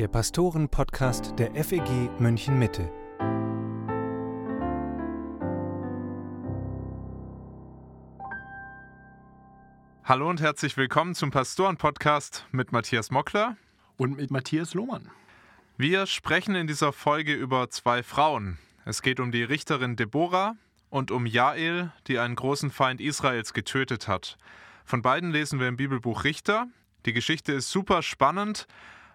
der Pastoren-Podcast der FEG München Mitte. Hallo und herzlich willkommen zum Pastoren-Podcast mit Matthias Mockler und mit Matthias Lohmann. Wir sprechen in dieser Folge über zwei Frauen. Es geht um die Richterin Deborah und um Jael, die einen großen Feind Israels getötet hat. Von beiden lesen wir im Bibelbuch Richter. Die Geschichte ist super spannend,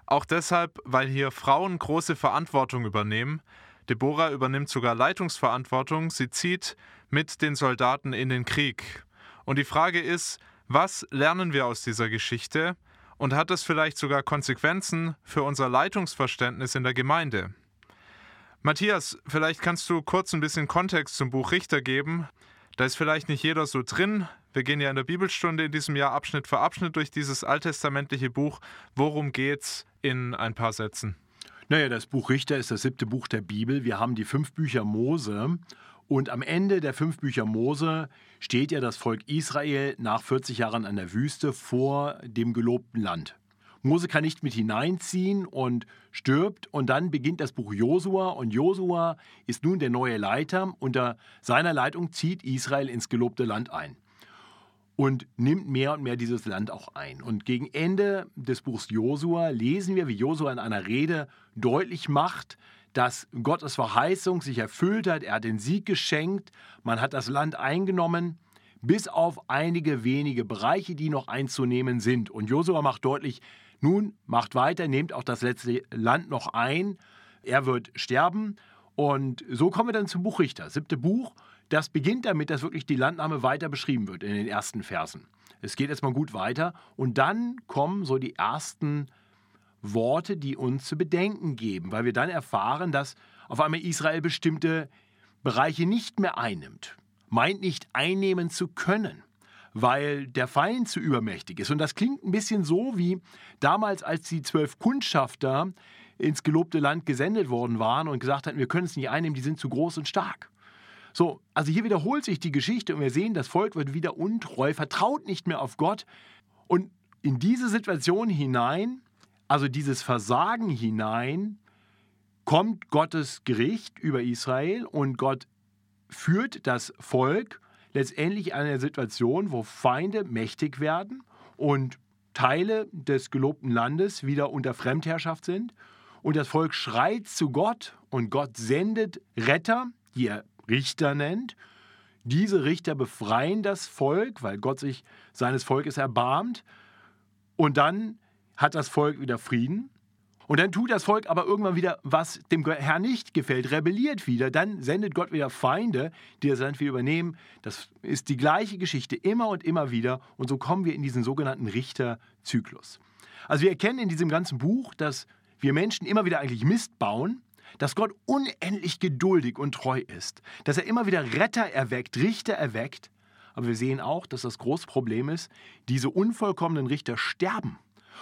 auch deshalb, weil hier Frauen große Verantwortung übernehmen. Deborah übernimmt sogar Leitungsverantwortung. Sie zieht mit den Soldaten in den Krieg. Und die Frage ist, was lernen wir aus dieser Geschichte? Und hat das vielleicht sogar Konsequenzen für unser Leitungsverständnis in der Gemeinde? Matthias, vielleicht kannst du kurz ein bisschen Kontext zum Buch Richter geben. Da ist vielleicht nicht jeder so drin. Wir gehen ja in der Bibelstunde in diesem Jahr Abschnitt für Abschnitt durch dieses alttestamentliche Buch. Worum geht's in ein paar Sätzen? Naja, das Buch Richter ist das siebte Buch der Bibel. Wir haben die fünf Bücher Mose. Und am Ende der fünf Bücher Mose steht ja das Volk Israel nach 40 Jahren an der Wüste vor dem gelobten Land. Mose kann nicht mit hineinziehen und stirbt und dann beginnt das Buch Josua und Josua ist nun der neue Leiter. Unter seiner Leitung zieht Israel ins gelobte Land ein und nimmt mehr und mehr dieses Land auch ein. Und gegen Ende des Buchs Josua lesen wir, wie Josua in einer Rede deutlich macht, dass Gottes Verheißung sich erfüllt hat. Er hat den Sieg geschenkt, man hat das Land eingenommen, bis auf einige wenige Bereiche, die noch einzunehmen sind. Und Josua macht deutlich, nun, macht weiter, nehmt auch das letzte Land noch ein. Er wird sterben. Und so kommen wir dann zum Buch Richter, siebte Buch. Das beginnt damit, dass wirklich die Landnahme weiter beschrieben wird in den ersten Versen. Es geht erstmal gut weiter und dann kommen so die ersten Worte, die uns zu bedenken geben, weil wir dann erfahren, dass auf einmal Israel bestimmte Bereiche nicht mehr einnimmt, meint nicht einnehmen zu können weil der Feind zu übermächtig ist. Und das klingt ein bisschen so wie damals, als die zwölf Kundschafter ins gelobte Land gesendet worden waren und gesagt hatten, wir können es nicht einnehmen, die sind zu groß und stark. So, also hier wiederholt sich die Geschichte und wir sehen, das Volk wird wieder untreu, vertraut nicht mehr auf Gott. Und in diese Situation hinein, also dieses Versagen hinein, kommt Gottes Gericht über Israel und Gott führt das Volk letztendlich eine Situation, wo Feinde mächtig werden und Teile des gelobten Landes wieder unter Fremdherrschaft sind. Und das Volk schreit zu Gott und Gott sendet Retter, die er Richter nennt. Diese Richter befreien das Volk, weil Gott sich seines Volkes erbarmt. Und dann hat das Volk wieder Frieden. Und dann tut das Volk aber irgendwann wieder, was dem Herrn nicht gefällt, rebelliert wieder. Dann sendet Gott wieder Feinde, die das Land wieder übernehmen. Das ist die gleiche Geschichte immer und immer wieder. Und so kommen wir in diesen sogenannten Richterzyklus. Also wir erkennen in diesem ganzen Buch, dass wir Menschen immer wieder eigentlich Mist bauen, dass Gott unendlich geduldig und treu ist, dass er immer wieder Retter erweckt, Richter erweckt. Aber wir sehen auch, dass das große Problem ist, diese unvollkommenen Richter sterben.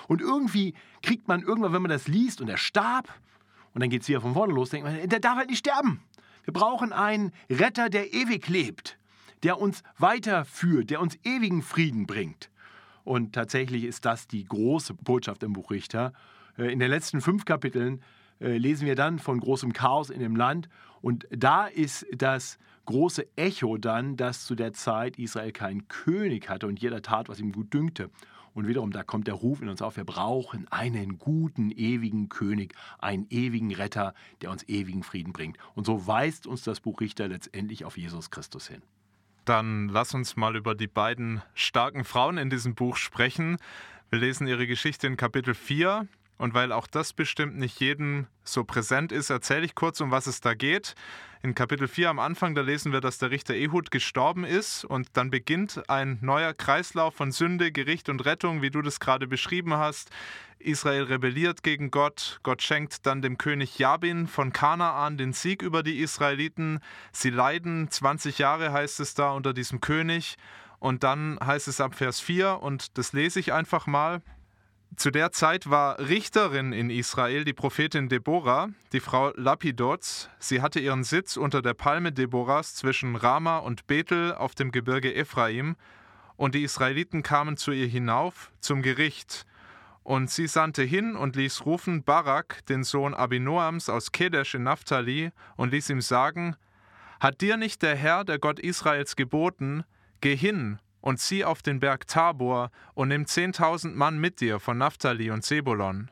Und irgendwie kriegt man irgendwann, wenn man das liest und er starb, und dann geht es wieder von vorne los, denkt man, der darf halt nicht sterben. Wir brauchen einen Retter, der ewig lebt, der uns weiterführt, der uns ewigen Frieden bringt. Und tatsächlich ist das die große Botschaft im Buch Richter. Äh, in den letzten fünf Kapiteln lesen wir dann von großem Chaos in dem Land. Und da ist das große Echo dann, dass zu der Zeit Israel keinen König hatte und jeder tat, was ihm gut dünkte. Und wiederum, da kommt der Ruf in uns auf, wir brauchen einen guten, ewigen König, einen ewigen Retter, der uns ewigen Frieden bringt. Und so weist uns das Buch Richter letztendlich auf Jesus Christus hin. Dann lass uns mal über die beiden starken Frauen in diesem Buch sprechen. Wir lesen ihre Geschichte in Kapitel 4. Und weil auch das bestimmt nicht jedem so präsent ist, erzähle ich kurz, um was es da geht. In Kapitel 4 am Anfang, da lesen wir, dass der Richter Ehud gestorben ist und dann beginnt ein neuer Kreislauf von Sünde, Gericht und Rettung, wie du das gerade beschrieben hast. Israel rebelliert gegen Gott. Gott schenkt dann dem König Jabin von Kanaan den Sieg über die Israeliten. Sie leiden 20 Jahre, heißt es da, unter diesem König. Und dann heißt es ab Vers 4, und das lese ich einfach mal. Zu der Zeit war Richterin in Israel die Prophetin Deborah, die Frau Lapidots. Sie hatte ihren Sitz unter der Palme Deborahs zwischen Rama und Bethel auf dem Gebirge Ephraim. Und die Israeliten kamen zu ihr hinauf zum Gericht. Und sie sandte hin und ließ rufen Barak, den Sohn Abinoams aus Kedesh in Naphtali, und ließ ihm sagen: Hat dir nicht der Herr, der Gott Israels, geboten, geh hin und zieh auf den Berg Tabor und nimm zehntausend Mann mit dir von Naphtali und Zebulon.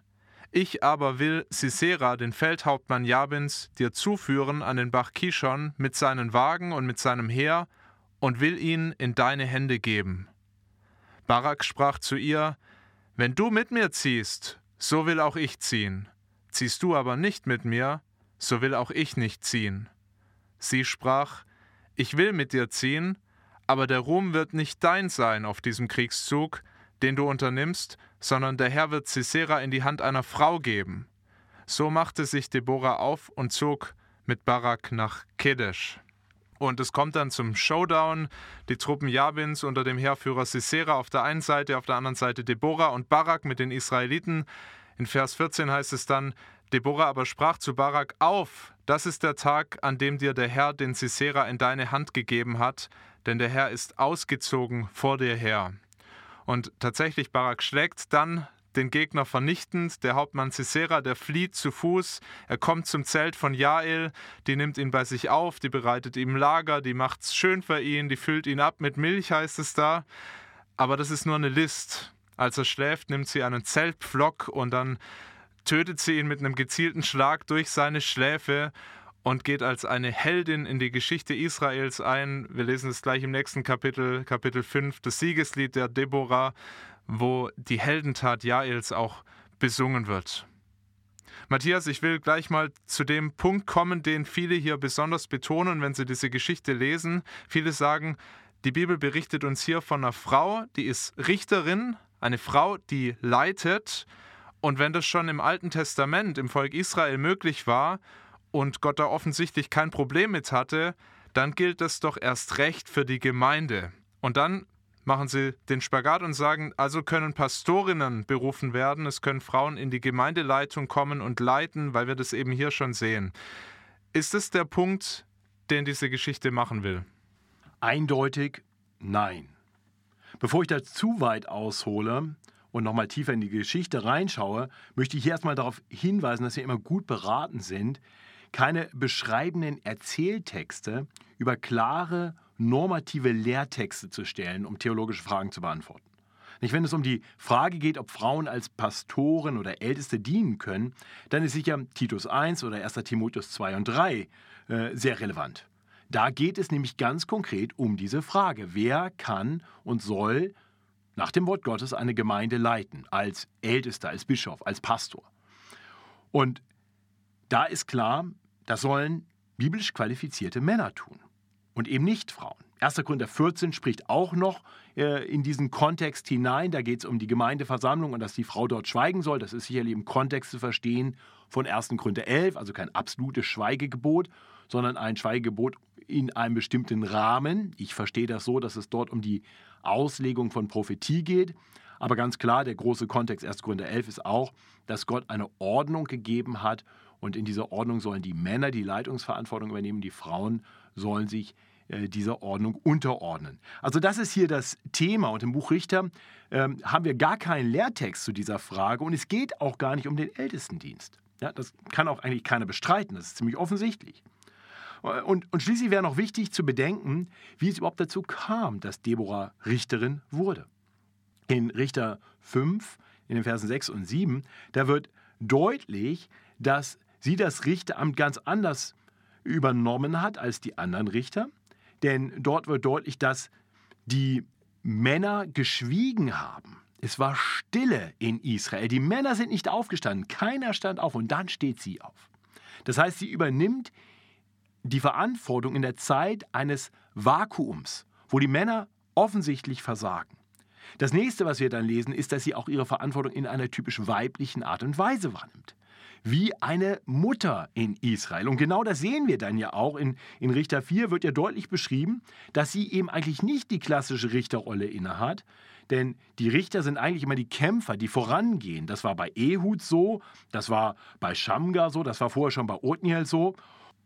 Ich aber will Sisera, den Feldhauptmann Jabins, dir zuführen an den Bach Kishon mit seinen Wagen und mit seinem Heer und will ihn in deine Hände geben. Barak sprach zu ihr: wenn du mit mir ziehst, so will auch ich ziehen. Ziehst du aber nicht mit mir, so will auch ich nicht ziehen. Sie sprach, Ich will mit dir ziehen, aber der Ruhm wird nicht dein sein auf diesem Kriegszug, den du unternimmst, sondern der Herr wird Sisera in die Hand einer Frau geben. So machte sich Deborah auf und zog mit Barak nach Kedesh. Und es kommt dann zum Showdown. Die Truppen Jabins unter dem Heerführer Sisera auf der einen Seite, auf der anderen Seite Deborah und Barak mit den Israeliten. In Vers 14 heißt es dann, Deborah aber sprach zu Barak, auf, das ist der Tag, an dem dir der Herr den Sisera in deine Hand gegeben hat, denn der Herr ist ausgezogen vor dir her. Und tatsächlich, Barak schlägt dann den Gegner vernichtend. Der Hauptmann Sisera, der flieht zu Fuß. Er kommt zum Zelt von Jael. Die nimmt ihn bei sich auf, die bereitet ihm Lager, die macht's schön für ihn, die füllt ihn ab mit Milch, heißt es da. Aber das ist nur eine List. Als er schläft, nimmt sie einen Zeltpflock und dann tötet sie ihn mit einem gezielten Schlag durch seine Schläfe und geht als eine Heldin in die Geschichte Israels ein. Wir lesen es gleich im nächsten Kapitel, Kapitel 5, das Siegeslied der Deborah wo die Heldentat Jaels auch besungen wird. Matthias, ich will gleich mal zu dem Punkt kommen, den viele hier besonders betonen, wenn sie diese Geschichte lesen. Viele sagen, die Bibel berichtet uns hier von einer Frau, die ist Richterin, eine Frau, die leitet. Und wenn das schon im Alten Testament im Volk Israel möglich war und Gott da offensichtlich kein Problem mit hatte, dann gilt das doch erst recht für die Gemeinde. Und dann machen sie den Spagat und sagen, also können Pastorinnen berufen werden, es können Frauen in die Gemeindeleitung kommen und leiten, weil wir das eben hier schon sehen. Ist es der Punkt, den diese Geschichte machen will? Eindeutig nein. Bevor ich da zu weit aushole und nochmal tiefer in die Geschichte reinschaue, möchte ich hier erstmal darauf hinweisen, dass wir immer gut beraten sind, keine beschreibenden Erzähltexte über klare normative Lehrtexte zu stellen, um theologische Fragen zu beantworten. Nicht, wenn es um die Frage geht, ob Frauen als Pastoren oder Älteste dienen können, dann ist sicher Titus 1 oder 1 Timotheus 2 und 3 äh, sehr relevant. Da geht es nämlich ganz konkret um diese Frage, wer kann und soll nach dem Wort Gottes eine Gemeinde leiten, als Ältester, als Bischof, als Pastor. Und da ist klar, das sollen biblisch qualifizierte Männer tun und eben nicht Frauen. 1. Korinther 14 spricht auch noch äh, in diesen Kontext hinein. Da geht es um die Gemeindeversammlung und dass die Frau dort schweigen soll. Das ist sicherlich im Kontext zu verstehen von 1. Korinther 11, also kein absolutes Schweigegebot, sondern ein Schweigegebot in einem bestimmten Rahmen. Ich verstehe das so, dass es dort um die Auslegung von Prophetie geht. Aber ganz klar, der große Kontext 1. Korinther 11 ist auch, dass Gott eine Ordnung gegeben hat und in dieser Ordnung sollen die Männer die Leitungsverantwortung übernehmen, die Frauen sollen sich äh, dieser Ordnung unterordnen. Also das ist hier das Thema und im Buch Richter äh, haben wir gar keinen Lehrtext zu dieser Frage und es geht auch gar nicht um den Ältestendienst. Ja, das kann auch eigentlich keiner bestreiten, das ist ziemlich offensichtlich. Und, und schließlich wäre noch wichtig zu bedenken, wie es überhaupt dazu kam, dass Deborah Richterin wurde. In Richter 5, in den Versen 6 und 7, da wird deutlich, dass sie das Richteramt ganz anders übernommen hat als die anderen Richter. Denn dort wird deutlich, dass die Männer geschwiegen haben. Es war Stille in Israel. Die Männer sind nicht aufgestanden. Keiner stand auf und dann steht sie auf. Das heißt, sie übernimmt die Verantwortung in der Zeit eines Vakuums, wo die Männer offensichtlich versagen. Das nächste, was wir dann lesen, ist, dass sie auch ihre Verantwortung in einer typisch weiblichen Art und Weise wahrnimmt wie eine Mutter in Israel. Und genau das sehen wir dann ja auch. In, in Richter 4 wird ja deutlich beschrieben, dass sie eben eigentlich nicht die klassische Richterrolle innehat. Denn die Richter sind eigentlich immer die Kämpfer, die vorangehen. Das war bei Ehud so, das war bei Shamgar so, das war vorher schon bei Othniel so.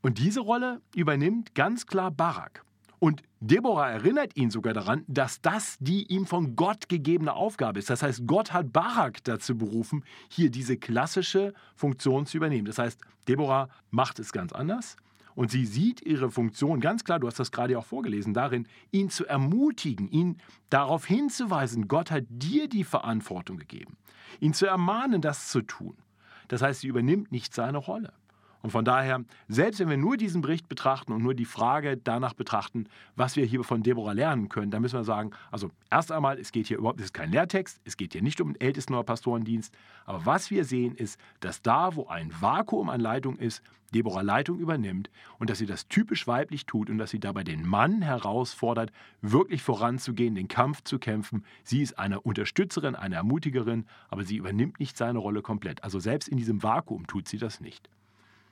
Und diese Rolle übernimmt ganz klar Barak. Und Deborah erinnert ihn sogar daran, dass das die ihm von Gott gegebene Aufgabe ist. Das heißt, Gott hat Barak dazu berufen, hier diese klassische Funktion zu übernehmen. Das heißt, Deborah macht es ganz anders. Und sie sieht ihre Funktion ganz klar, du hast das gerade auch vorgelesen, darin, ihn zu ermutigen, ihn darauf hinzuweisen, Gott hat dir die Verantwortung gegeben, ihn zu ermahnen, das zu tun. Das heißt, sie übernimmt nicht seine Rolle. Und von daher, selbst wenn wir nur diesen Bericht betrachten und nur die Frage danach betrachten, was wir hier von Deborah lernen können, dann müssen wir sagen, also erst einmal, es geht hier überhaupt, es ist kein Lehrtext, es geht hier nicht um den Ältesten- oder Pastorendienst, aber was wir sehen ist, dass da, wo ein Vakuum an Leitung ist, Deborah Leitung übernimmt und dass sie das typisch weiblich tut und dass sie dabei den Mann herausfordert, wirklich voranzugehen, den Kampf zu kämpfen. Sie ist eine Unterstützerin, eine Ermutigerin, aber sie übernimmt nicht seine Rolle komplett. Also selbst in diesem Vakuum tut sie das nicht.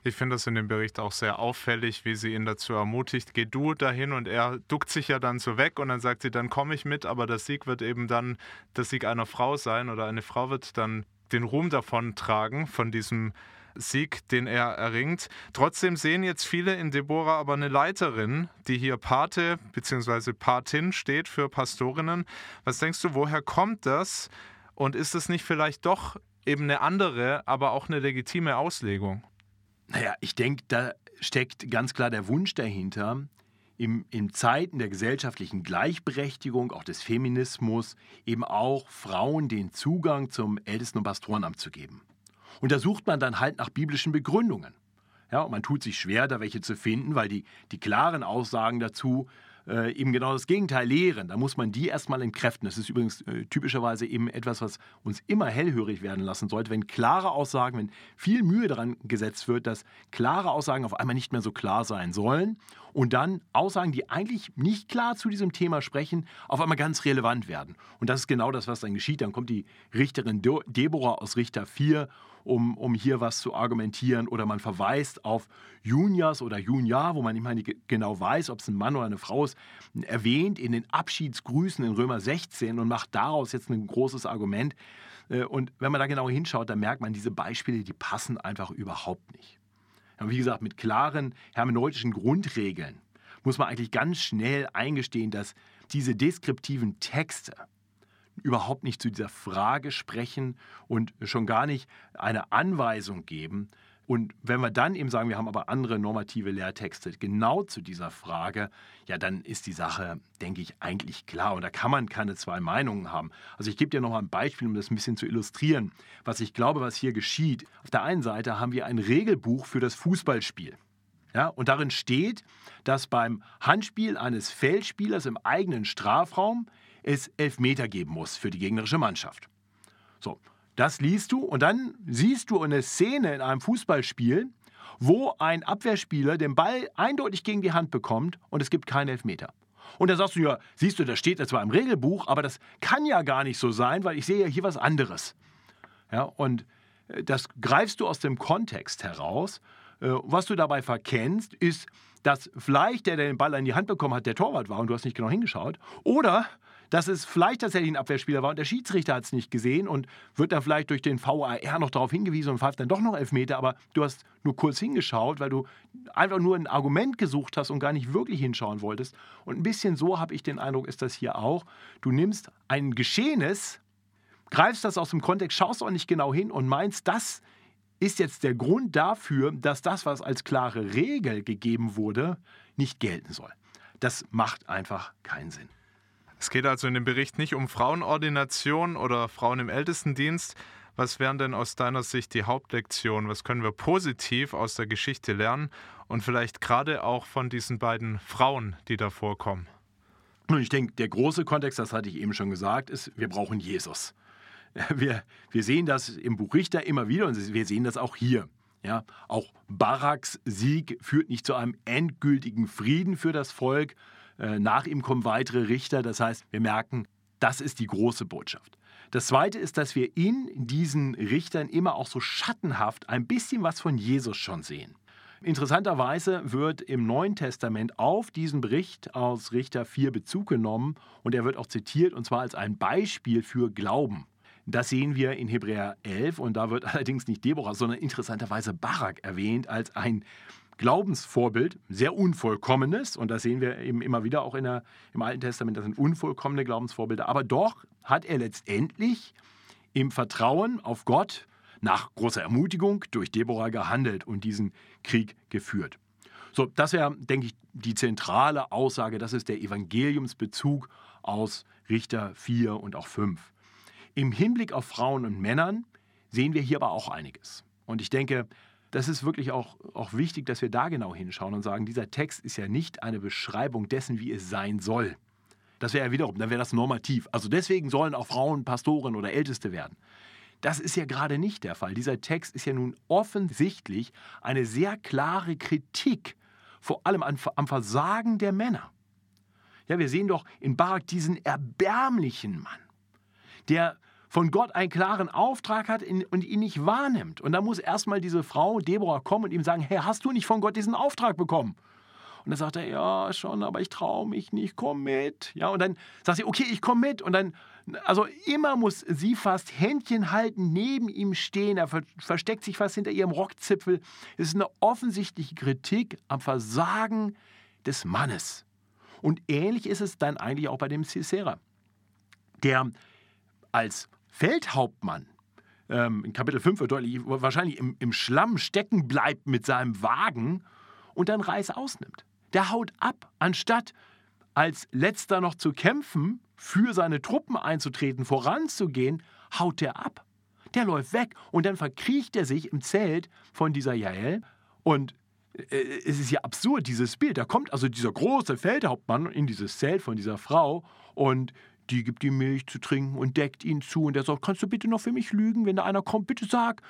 Ich finde das in dem Bericht auch sehr auffällig, wie sie ihn dazu ermutigt, geh du dahin und er duckt sich ja dann so weg und dann sagt sie, dann komme ich mit, aber der Sieg wird eben dann der Sieg einer Frau sein oder eine Frau wird dann den Ruhm davon tragen, von diesem Sieg, den er erringt. Trotzdem sehen jetzt viele in Deborah aber eine Leiterin, die hier Pate bzw. Patin steht für Pastorinnen. Was denkst du, woher kommt das? Und ist es nicht vielleicht doch eben eine andere, aber auch eine legitime Auslegung? Naja, ich denke, da steckt ganz klar der Wunsch dahinter, im, in Zeiten der gesellschaftlichen Gleichberechtigung, auch des Feminismus, eben auch Frauen den Zugang zum Ältesten- und Pastorenamt zu geben. Und da sucht man dann halt nach biblischen Begründungen. Ja, und man tut sich schwer, da welche zu finden, weil die, die klaren Aussagen dazu äh, eben genau das Gegenteil lehren. Da muss man die erstmal entkräften. Das ist übrigens äh, typischerweise eben etwas, was uns immer hellhörig werden lassen sollte, wenn klare Aussagen, wenn viel Mühe daran gesetzt wird, dass klare Aussagen auf einmal nicht mehr so klar sein sollen und dann Aussagen, die eigentlich nicht klar zu diesem Thema sprechen, auf einmal ganz relevant werden. Und das ist genau das, was dann geschieht. Dann kommt die Richterin Deborah aus Richter 4 um, um hier was zu argumentieren. Oder man verweist auf Junias oder Junia, wo man nicht mal genau weiß, ob es ein Mann oder eine Frau ist, erwähnt in den Abschiedsgrüßen in Römer 16 und macht daraus jetzt ein großes Argument. Äh, und wenn man da genau hinschaut, dann merkt man, diese Beispiele, die passen einfach überhaupt nicht. Wie gesagt, mit klaren hermeneutischen Grundregeln muss man eigentlich ganz schnell eingestehen, dass diese deskriptiven Texte, überhaupt nicht zu dieser Frage sprechen und schon gar nicht eine Anweisung geben. Und wenn wir dann eben sagen, wir haben aber andere normative Lehrtexte genau zu dieser Frage, ja, dann ist die Sache, denke ich, eigentlich klar. Und da kann man keine zwei Meinungen haben. Also ich gebe dir noch mal ein Beispiel, um das ein bisschen zu illustrieren, was ich glaube, was hier geschieht. Auf der einen Seite haben wir ein Regelbuch für das Fußballspiel. Ja, und darin steht, dass beim Handspiel eines Feldspielers im eigenen Strafraum es Elfmeter geben muss für die gegnerische Mannschaft. So, das liest du und dann siehst du eine Szene in einem Fußballspiel, wo ein Abwehrspieler den Ball eindeutig gegen die Hand bekommt und es gibt keinen Elfmeter. Und da sagst du ja, siehst du, das steht zwar im Regelbuch, aber das kann ja gar nicht so sein, weil ich sehe ja hier was anderes. Ja, und äh, das greifst du aus dem Kontext heraus. Äh, was du dabei verkennst, ist, dass vielleicht der, der den Ball in die Hand bekommen hat, der Torwart war und du hast nicht genau hingeschaut. Oder dass es vielleicht tatsächlich ein Abwehrspieler war und der Schiedsrichter hat es nicht gesehen und wird dann vielleicht durch den VAR noch darauf hingewiesen und pfeift dann doch noch Elfmeter, aber du hast nur kurz hingeschaut, weil du einfach nur ein Argument gesucht hast und gar nicht wirklich hinschauen wolltest. Und ein bisschen so habe ich den Eindruck, ist das hier auch. Du nimmst ein Geschehenes, greifst das aus dem Kontext, schaust auch nicht genau hin und meinst, das ist jetzt der Grund dafür, dass das, was als klare Regel gegeben wurde, nicht gelten soll. Das macht einfach keinen Sinn. Es geht also in dem Bericht nicht um Frauenordination oder Frauen im Ältestendienst. Was wären denn aus deiner Sicht die Hauptlektionen? Was können wir positiv aus der Geschichte lernen und vielleicht gerade auch von diesen beiden Frauen, die da vorkommen? Und ich denke, der große Kontext, das hatte ich eben schon gesagt, ist, wir brauchen Jesus. Wir, wir sehen das im Buch Richter immer wieder und wir sehen das auch hier. Ja, auch Baraks Sieg führt nicht zu einem endgültigen Frieden für das Volk, nach ihm kommen weitere Richter. Das heißt, wir merken, das ist die große Botschaft. Das Zweite ist, dass wir in diesen Richtern immer auch so schattenhaft ein bisschen was von Jesus schon sehen. Interessanterweise wird im Neuen Testament auf diesen Bericht aus Richter 4 Bezug genommen und er wird auch zitiert und zwar als ein Beispiel für Glauben. Das sehen wir in Hebräer 11 und da wird allerdings nicht Deborah, sondern interessanterweise Barak erwähnt als ein Glaubensvorbild, sehr unvollkommenes, und das sehen wir eben immer wieder auch in der, im Alten Testament, das sind unvollkommene Glaubensvorbilder, aber doch hat er letztendlich im Vertrauen auf Gott nach großer Ermutigung durch Deborah gehandelt und diesen Krieg geführt. So, das wäre, denke ich, die zentrale Aussage, das ist der Evangeliumsbezug aus Richter 4 und auch 5. Im Hinblick auf Frauen und Männern sehen wir hier aber auch einiges. Und ich denke, das ist wirklich auch, auch wichtig, dass wir da genau hinschauen und sagen, dieser Text ist ja nicht eine Beschreibung dessen, wie es sein soll. Das wäre ja wiederum, dann wäre das normativ. Also deswegen sollen auch Frauen Pastoren oder Älteste werden. Das ist ja gerade nicht der Fall. Dieser Text ist ja nun offensichtlich eine sehr klare Kritik, vor allem am, am Versagen der Männer. Ja, wir sehen doch in Barak diesen erbärmlichen Mann, der von Gott einen klaren Auftrag hat und ihn nicht wahrnimmt. Und da muss erstmal diese Frau, Deborah, kommen und ihm sagen, hey, hast du nicht von Gott diesen Auftrag bekommen? Und dann sagt er, ja, schon, aber ich traue mich nicht, komm mit. Ja, und dann sagt sie, okay, ich komme mit. Und dann, also immer muss sie fast Händchen halten, neben ihm stehen. Er versteckt sich fast hinter ihrem Rockzipfel. Es ist eine offensichtliche Kritik am Versagen des Mannes. Und ähnlich ist es dann eigentlich auch bei dem Cicera, der als Feldhauptmann ähm, in Kapitel 5 wird deutlich, wahrscheinlich im, im Schlamm stecken bleibt mit seinem Wagen und dann Reis ausnimmt. Der haut ab, anstatt als letzter noch zu kämpfen, für seine Truppen einzutreten, voranzugehen, haut der ab. Der läuft weg und dann verkriecht er sich im Zelt von dieser Jael und äh, es ist ja absurd, dieses Bild. Da kommt also dieser große Feldhauptmann in dieses Zelt von dieser Frau und die gibt ihm Milch zu trinken und deckt ihn zu. Und er sagt, kannst du bitte noch für mich lügen, wenn da einer kommt, bitte sag,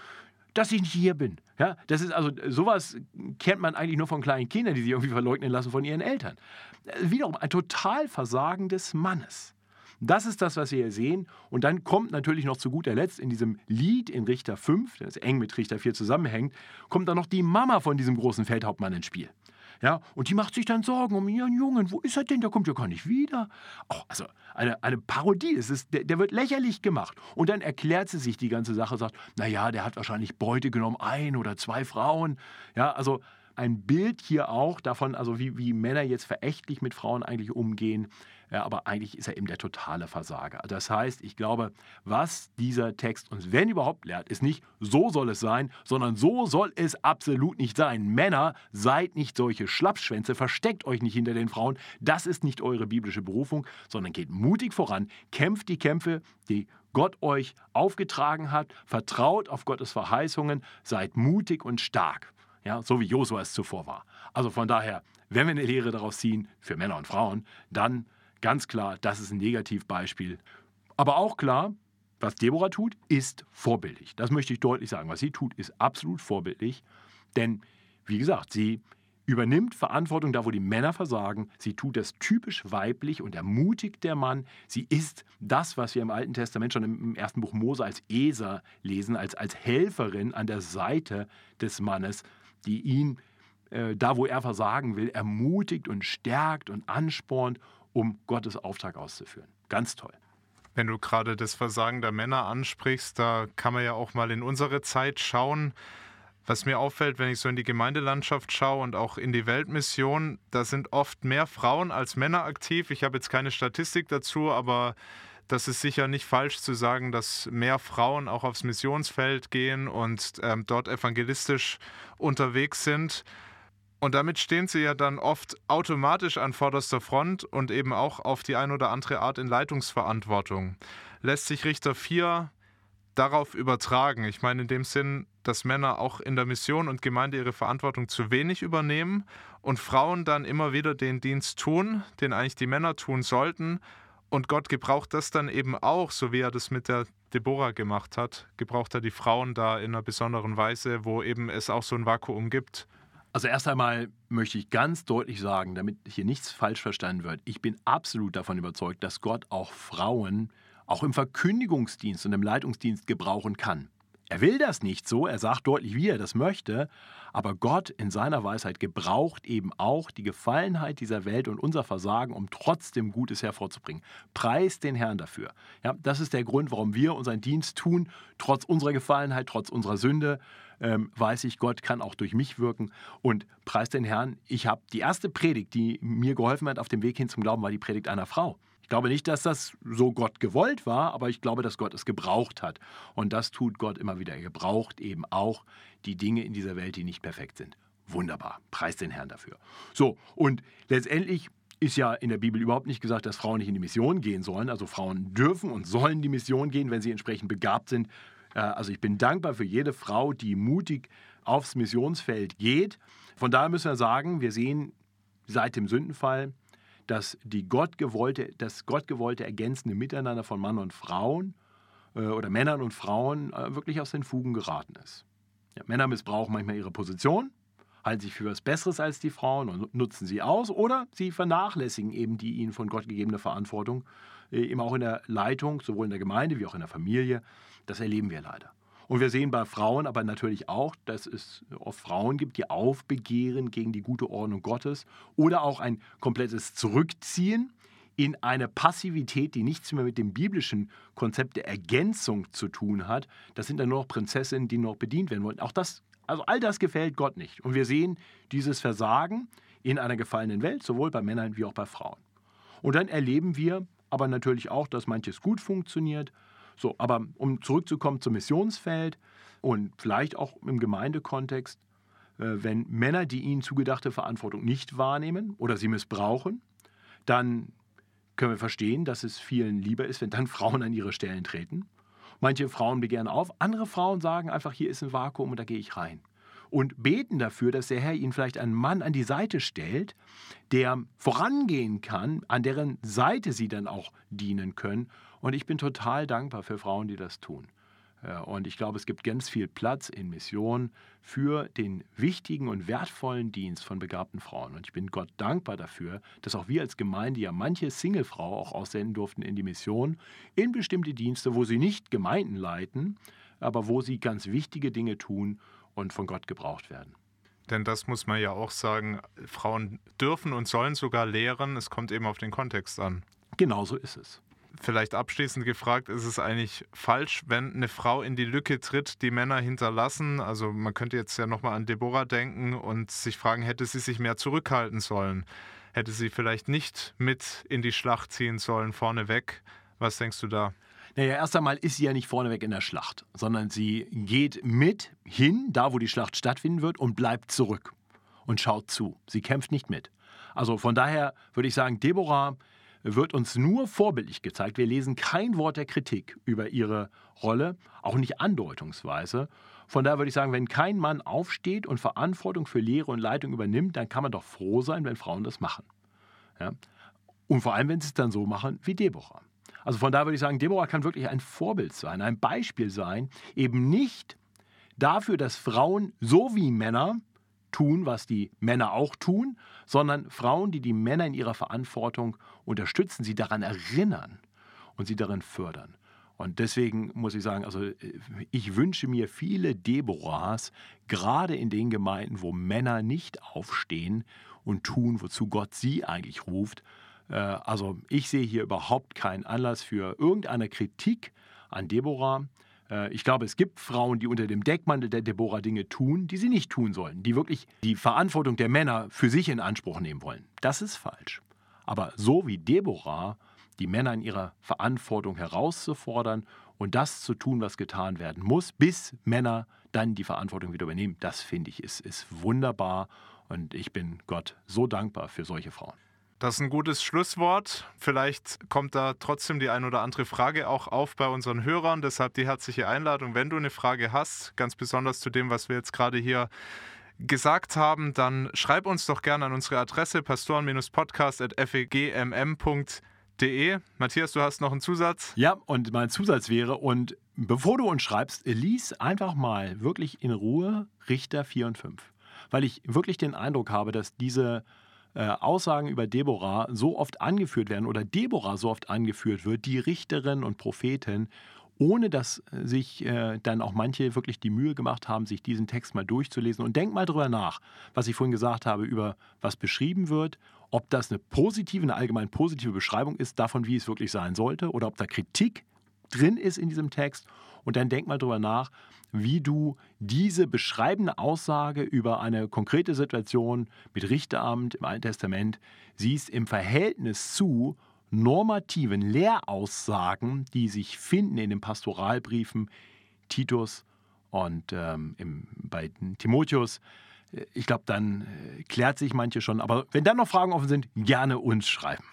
dass ich nicht hier bin. Ja, das ist also, sowas kennt man eigentlich nur von kleinen Kindern, die sich irgendwie verleugnen lassen von ihren Eltern. Wiederum ein Totalversagen des Mannes. Das ist das, was wir hier sehen. Und dann kommt natürlich noch zu guter Letzt in diesem Lied in Richter 5, das eng mit Richter 4 zusammenhängt, kommt dann noch die Mama von diesem großen Feldhauptmann ins Spiel. Ja, und die macht sich dann Sorgen um ihren Jungen. Wo ist er denn? Der kommt ja gar nicht wieder. Oh, also eine, eine Parodie. Es ist, der, der, wird lächerlich gemacht. Und dann erklärt sie sich die ganze Sache, sagt, naja, der hat wahrscheinlich Beute genommen, ein oder zwei Frauen. Ja, also ein Bild hier auch davon, also wie, wie Männer jetzt verächtlich mit Frauen eigentlich umgehen. Ja, aber eigentlich ist er eben der totale Versager. Das heißt, ich glaube, was dieser Text uns, wenn überhaupt, lehrt, ist nicht, so soll es sein, sondern so soll es absolut nicht sein. Männer, seid nicht solche Schlappschwänze, versteckt euch nicht hinter den Frauen. Das ist nicht eure biblische Berufung, sondern geht mutig voran, kämpft die Kämpfe, die Gott euch aufgetragen hat, vertraut auf Gottes Verheißungen, seid mutig und stark. Ja, so wie Josua es zuvor war. Also von daher, wenn wir eine Lehre daraus ziehen, für Männer und Frauen, dann Ganz klar, das ist ein Negativbeispiel. Aber auch klar, was Deborah tut, ist vorbildlich. Das möchte ich deutlich sagen. Was sie tut, ist absolut vorbildlich. Denn, wie gesagt, sie übernimmt Verantwortung da, wo die Männer versagen. Sie tut das typisch weiblich und ermutigt der Mann. Sie ist das, was wir im Alten Testament schon im ersten Buch Mose als Eser lesen, als, als Helferin an der Seite des Mannes, die ihn äh, da, wo er versagen will, ermutigt und stärkt und anspornt um Gottes Auftrag auszuführen. Ganz toll. Wenn du gerade das Versagen der Männer ansprichst, da kann man ja auch mal in unsere Zeit schauen. Was mir auffällt, wenn ich so in die Gemeindelandschaft schaue und auch in die Weltmission, da sind oft mehr Frauen als Männer aktiv. Ich habe jetzt keine Statistik dazu, aber das ist sicher nicht falsch zu sagen, dass mehr Frauen auch aufs Missionsfeld gehen und ähm, dort evangelistisch unterwegs sind. Und damit stehen sie ja dann oft automatisch an vorderster Front und eben auch auf die ein oder andere Art in Leitungsverantwortung. Lässt sich Richter 4 darauf übertragen? Ich meine in dem Sinn, dass Männer auch in der Mission und Gemeinde ihre Verantwortung zu wenig übernehmen und Frauen dann immer wieder den Dienst tun, den eigentlich die Männer tun sollten. Und Gott gebraucht das dann eben auch, so wie er das mit der Deborah gemacht hat, gebraucht er die Frauen da in einer besonderen Weise, wo eben es auch so ein Vakuum gibt. Also erst einmal möchte ich ganz deutlich sagen, damit hier nichts falsch verstanden wird, ich bin absolut davon überzeugt, dass Gott auch Frauen auch im Verkündigungsdienst und im Leitungsdienst gebrauchen kann. Er will das nicht so, er sagt deutlich, wie er das möchte, aber Gott in seiner Weisheit gebraucht eben auch die Gefallenheit dieser Welt und unser Versagen, um trotzdem Gutes hervorzubringen. Preis den Herrn dafür. Ja, das ist der Grund, warum wir unseren Dienst tun, trotz unserer Gefallenheit, trotz unserer Sünde. Ähm, weiß ich, Gott kann auch durch mich wirken. Und preis den Herrn, ich habe die erste Predigt, die mir geholfen hat auf dem Weg hin zum Glauben, war die Predigt einer Frau. Ich glaube nicht, dass das so Gott gewollt war, aber ich glaube, dass Gott es gebraucht hat. Und das tut Gott immer wieder. Er gebraucht eben auch die Dinge in dieser Welt, die nicht perfekt sind. Wunderbar. Preis den Herrn dafür. So, und letztendlich ist ja in der Bibel überhaupt nicht gesagt, dass Frauen nicht in die Mission gehen sollen. Also Frauen dürfen und sollen die Mission gehen, wenn sie entsprechend begabt sind. Äh, also ich bin dankbar für jede Frau, die mutig aufs Missionsfeld geht. Von daher müssen wir sagen, wir sehen seit dem Sündenfall, dass die gottgewollte, das gottgewollte ergänzende Miteinander von Mann und Frauen äh, oder Männern und Frauen äh, wirklich aus den Fugen geraten ist. Ja, Männer missbrauchen manchmal ihre Position, halten sich für was Besseres als die Frauen und nutzen sie aus oder sie vernachlässigen eben die ihnen von Gott gegebene Verantwortung, eben auch in der Leitung, sowohl in der Gemeinde wie auch in der Familie. Das erleben wir leider. Und wir sehen bei Frauen aber natürlich auch, dass es oft Frauen gibt, die aufbegehren gegen die gute Ordnung Gottes oder auch ein komplettes Zurückziehen in eine Passivität, die nichts mehr mit dem biblischen Konzept der Ergänzung zu tun hat. Das sind dann nur noch Prinzessinnen, die noch bedient werden wollen. Auch das, also all das gefällt Gott nicht. Und wir sehen dieses Versagen in einer gefallenen Welt, sowohl bei Männern wie auch bei Frauen. Und dann erleben wir aber natürlich auch, dass manches gut funktioniert, so, aber um zurückzukommen zum Missionsfeld und vielleicht auch im Gemeindekontext, äh, wenn Männer die ihnen zugedachte Verantwortung nicht wahrnehmen oder sie missbrauchen, dann können wir verstehen, dass es vielen lieber ist, wenn dann Frauen an ihre Stellen treten. Manche Frauen begehren auf, andere Frauen sagen einfach, hier ist ein Vakuum und da gehe ich rein. Und beten dafür, dass der Herr ihnen vielleicht einen Mann an die Seite stellt, der vorangehen kann, an deren Seite sie dann auch dienen können und ich bin total dankbar für Frauen, die das tun. Und ich glaube, es gibt ganz viel Platz in Mission für den wichtigen und wertvollen Dienst von begabten Frauen. Und ich bin Gott dankbar dafür, dass auch wir als Gemeinde ja manche Singlefrau auch aussenden durften in die Mission, in bestimmte Dienste, wo sie nicht Gemeinden leiten, aber wo sie ganz wichtige Dinge tun und von Gott gebraucht werden. Denn das muss man ja auch sagen, Frauen dürfen und sollen sogar lehren, es kommt eben auf den Kontext an. Genauso ist es vielleicht abschließend gefragt, ist es eigentlich falsch, wenn eine Frau in die Lücke tritt, die Männer hinterlassen? Also man könnte jetzt ja nochmal an Deborah denken und sich fragen, hätte sie sich mehr zurückhalten sollen? Hätte sie vielleicht nicht mit in die Schlacht ziehen sollen, vorneweg? Was denkst du da? Naja, erst einmal ist sie ja nicht vorneweg in der Schlacht, sondern sie geht mit hin, da wo die Schlacht stattfinden wird, und bleibt zurück und schaut zu. Sie kämpft nicht mit. Also von daher würde ich sagen, Deborah wird uns nur vorbildlich gezeigt. Wir lesen kein Wort der Kritik über ihre Rolle, auch nicht andeutungsweise. Von daher würde ich sagen, wenn kein Mann aufsteht und Verantwortung für Lehre und Leitung übernimmt, dann kann man doch froh sein, wenn Frauen das machen. Ja? Und vor allem, wenn sie es dann so machen wie Deborah. Also von daher würde ich sagen, Deborah kann wirklich ein Vorbild sein, ein Beispiel sein, eben nicht dafür, dass Frauen so wie Männer tun, was die Männer auch tun, sondern Frauen, die die Männer in ihrer Verantwortung unterstützen, sie daran erinnern und sie darin fördern. Und deswegen muss ich sagen, also ich wünsche mir viele Deborahs, gerade in den Gemeinden, wo Männer nicht aufstehen und tun, wozu Gott sie eigentlich ruft. Äh, also ich sehe hier überhaupt keinen Anlass für irgendeine Kritik an Deborah. Äh, ich glaube, es gibt Frauen, die unter dem Deckmantel der Deborah Dinge tun, die sie nicht tun sollen, die wirklich die Verantwortung der Männer für sich in Anspruch nehmen wollen. Das ist falsch. Aber so wie Deborah, die Männer in ihrer Verantwortung herauszufordern und das zu tun, was getan werden muss, bis Männer dann die Verantwortung wieder übernehmen, das finde ich ist, ist wunderbar und ich bin Gott so dankbar für solche Frauen. Das ist ein gutes Schlusswort. Vielleicht kommt da trotzdem die ein oder andere Frage auch auf bei unseren Hörern. Deshalb die herzliche Einladung. Wenn du eine Frage hast, ganz besonders zu dem, was wir jetzt gerade hier gesagt haben, dann schreib uns doch gerne an unsere Adresse pastoren-podcast.fegmm.de. Matthias, du hast noch einen Zusatz? Ja, und mein Zusatz wäre, und bevor du uns schreibst, lies einfach mal wirklich in Ruhe Richter 4 und 5. Weil ich wirklich den Eindruck habe, dass diese äh, Aussagen über Deborah so oft angeführt werden oder Deborah so oft angeführt wird, die Richterin und Prophetin, ohne dass äh, sich äh, dann auch manche wirklich die Mühe gemacht haben, sich diesen Text mal durchzulesen. Und denk mal drüber nach, was ich vorhin gesagt habe, über was beschrieben wird, ob das eine positive, eine allgemein positive Beschreibung ist davon, wie es wirklich sein sollte, oder ob da Kritik drin ist in diesem Text. Und dann denk mal drüber nach, wie du diese beschreibende Aussage über eine konkrete Situation mit Richteramt im Alten Testament siehst im Verhältnis zu normativen Lehraussagen, die sich finden in den Pastoralbriefen Titus und ähm, im, bei Timotheus. Ich glaube, dann äh, klärt sich manche schon. Aber wenn dann noch Fragen offen sind, gerne uns schreiben.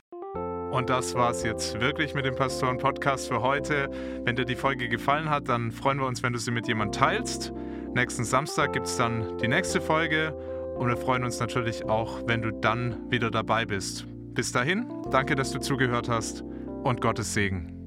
Und das war es jetzt wirklich mit dem Pastoren-Podcast für heute. Wenn dir die Folge gefallen hat, dann freuen wir uns, wenn du sie mit jemandem teilst. Nächsten Samstag gibt es dann die nächste Folge und wir freuen uns natürlich auch, wenn du dann wieder dabei bist. Bis dahin, danke, dass du zugehört hast und Gottes Segen.